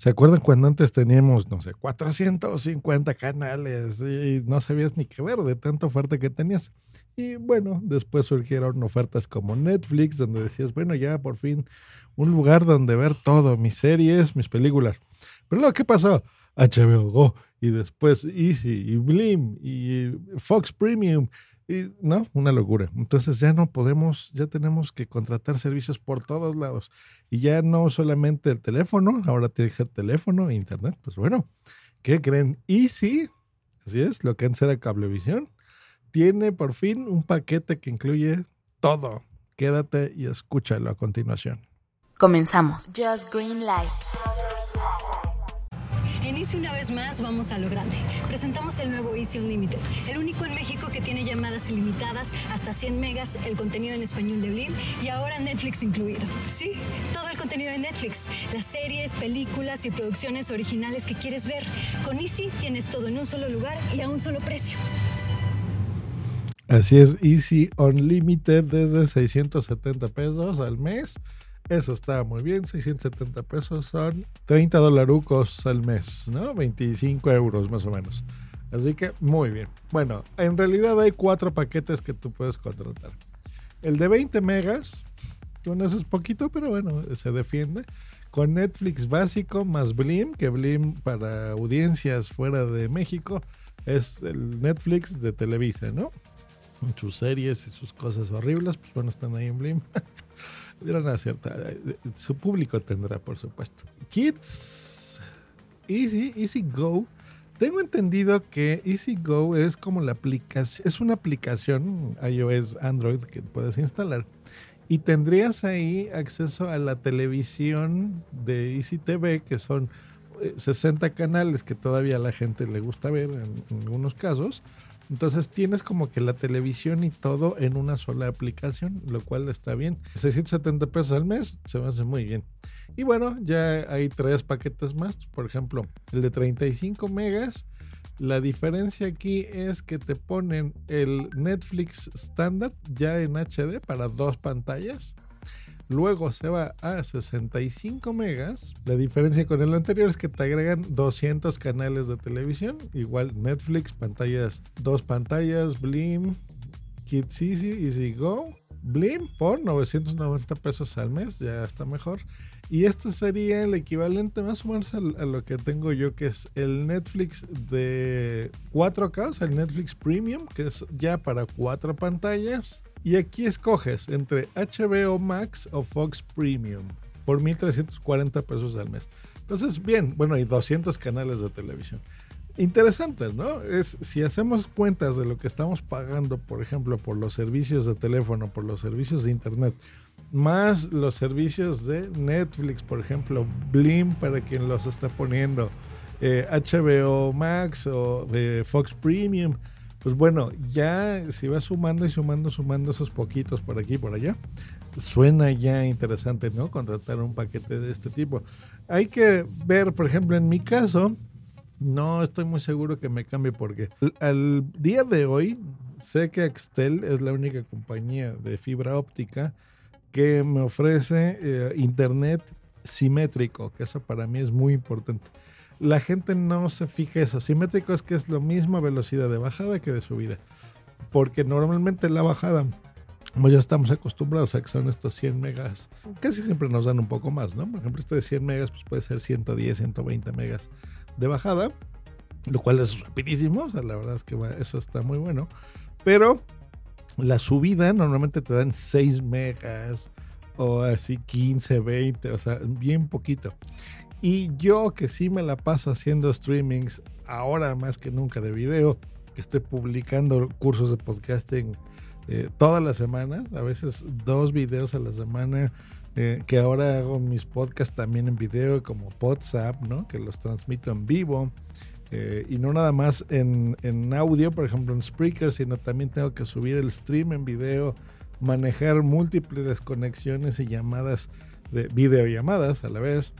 ¿Se acuerdan cuando antes teníamos, no sé, 450 canales y no sabías ni qué ver de tanta oferta que tenías? Y bueno, después surgieron ofertas como Netflix, donde decías, bueno, ya por fin un lugar donde ver todo, mis series, mis películas. Pero luego, ¿qué pasó? HBO Go y después Easy y Blim y Fox Premium. Y no, una locura. Entonces ya no podemos, ya tenemos que contratar servicios por todos lados. Y ya no solamente el teléfono, ahora tiene que ser teléfono e internet. Pues bueno, ¿qué creen? Easy, así es, lo que antes era Cablevisión, tiene por fin un paquete que incluye todo. Quédate y escúchalo a continuación. Comenzamos. Just Green Light. En Easy una vez más vamos a lo grande. Presentamos el nuevo Easy Unlimited, el único en México que tiene llamadas ilimitadas hasta 100 megas, el contenido en español de Blim y ahora Netflix incluido. Sí, todo el contenido de Netflix, las series, películas y producciones originales que quieres ver. Con Easy tienes todo en un solo lugar y a un solo precio. Así es, Easy Unlimited desde 670 pesos al mes. Eso está muy bien, 670 pesos son 30 dolarucos al mes, ¿no? 25 euros más o menos. Así que muy bien. Bueno, en realidad hay cuatro paquetes que tú puedes contratar. El de 20 megas, con eso es poquito, pero bueno, se defiende. Con Netflix básico más Blim, que Blim para audiencias fuera de México es el Netflix de Televisa, ¿no? Sus series y sus cosas horribles, pues bueno, están ahí en Blim. Una cierta, su público tendrá, por supuesto. Kids, Easy, Easy Go. Tengo entendido que Easy Go es como la aplicación, es una aplicación iOS, Android que puedes instalar y tendrías ahí acceso a la televisión de Easy TV, que son 60 canales que todavía a la gente le gusta ver en, en algunos casos entonces tienes como que la televisión y todo en una sola aplicación, lo cual está bien. 670 pesos al mes se me hace muy bien. Y bueno, ya hay tres paquetes más. Por ejemplo, el de 35 megas. La diferencia aquí es que te ponen el Netflix estándar ya en HD para dos pantallas Luego se va a 65 megas. La diferencia con el anterior es que te agregan 200 canales de televisión. Igual Netflix, pantallas, dos pantallas, Blim, Kids Easy, Easy Go. Blim por 990 pesos al mes, ya está mejor. Y esto sería el equivalente más o menos a, lo que tengo yo, que es el Netflix de 4K, o sea, el Netflix Premium, que es ya para cuatro pantallas. Y aquí escoges entre HBO Max o Fox Premium por 1.340 pesos al mes. Entonces, bien, bueno, hay 200 canales de televisión. Interesante, ¿no? Es si hacemos cuentas de lo que estamos pagando, por ejemplo, por los servicios de teléfono, por los servicios de internet, más los servicios de Netflix, por ejemplo, Blim para quien los está poniendo, HBO eh, Max o eh, Fox Premium pues bueno, ya si vas sumando y sumando, sumando esos poquitos por aquí y por allá, suena ya interesante, ¿no? Contratar un paquete de este tipo. Hay que ver, por ejemplo, en mi caso, no estoy muy seguro que me cambie porque al día de hoy sé que Axtel es la única compañía de fibra óptica que me ofrece eh, internet simétrico, que eso para mí es muy importante la gente no se fija eso. Simétrico es que es lo mismo velocidad de bajada que de subida. Porque normalmente la bajada, como ya estamos acostumbrados a que son estos 100 megas, casi siempre nos dan un poco más, ¿no? Por ejemplo, este de 100 megas pues puede ser 110, 120 megas de bajada, lo cual es rapidísimo. O sea, la verdad es que eso está muy bueno. Pero la subida normalmente te dan 6 megas o así 15, 20, o sea, bien poquito. Y yo que sí me la paso haciendo streamings, ahora más que nunca de video, que estoy publicando cursos de podcasting eh, todas las semanas, a veces dos videos a la semana, eh, que ahora hago mis podcasts también en video como WhatsApp, ¿no? Que los transmito en vivo. Eh, y no nada más en, en, audio, por ejemplo en Spreaker, sino también tengo que subir el stream en video, manejar múltiples conexiones y llamadas de videollamadas a la vez,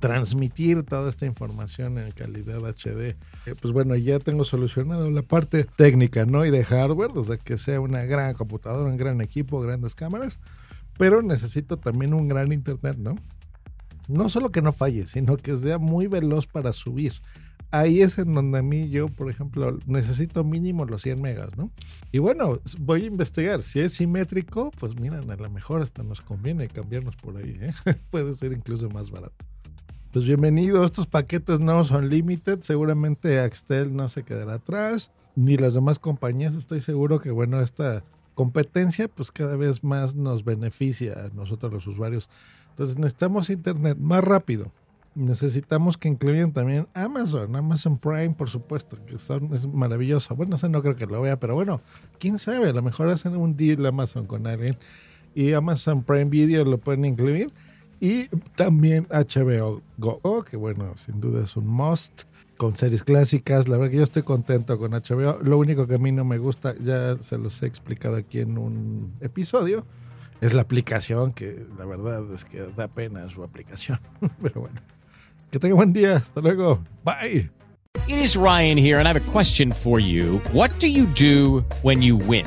transmitir toda esta información en calidad HD. Eh, pues bueno, ya tengo solucionado la parte técnica, ¿no? Y de hardware, o sea, que sea una gran computadora, un gran equipo, grandes cámaras, pero necesito también un gran internet, ¿no? No solo que no falle, sino que sea muy veloz para subir ahí es en donde a mí yo, por ejemplo, necesito mínimo los 100 megas, ¿no? Y bueno, voy a investigar. Si es simétrico, pues miren, a lo mejor hasta nos conviene cambiarnos por ahí, ¿eh? Puede ser incluso más barato. Pues bienvenido, estos paquetes no son limited, seguramente Axtel no se quedará atrás, ni las demás compañías, estoy seguro que bueno, esta competencia pues cada vez más nos beneficia a nosotros los usuarios. Entonces necesitamos internet más rápido, necesitamos que incluyan también Amazon, Amazon Prime, por supuesto, que son, es maravilloso. Bueno, no sé, no creo que lo vea, pero bueno, quién sabe, a lo mejor hacen un deal Amazon con alguien y Amazon Prime Video lo pueden incluir. Y también HBO Go, que bueno, sin duda es un must con series clásicas. La verdad que yo estoy contento con HBO. Lo único que a mí no me gusta, ya se los he explicado aquí en un episodio, es la aplicación, que la verdad es que da pena su aplicación. Pero bueno. Que tenga buen día. Hasta luego. Bye. It is Ryan here, and I have a question for you. What do you do when you win?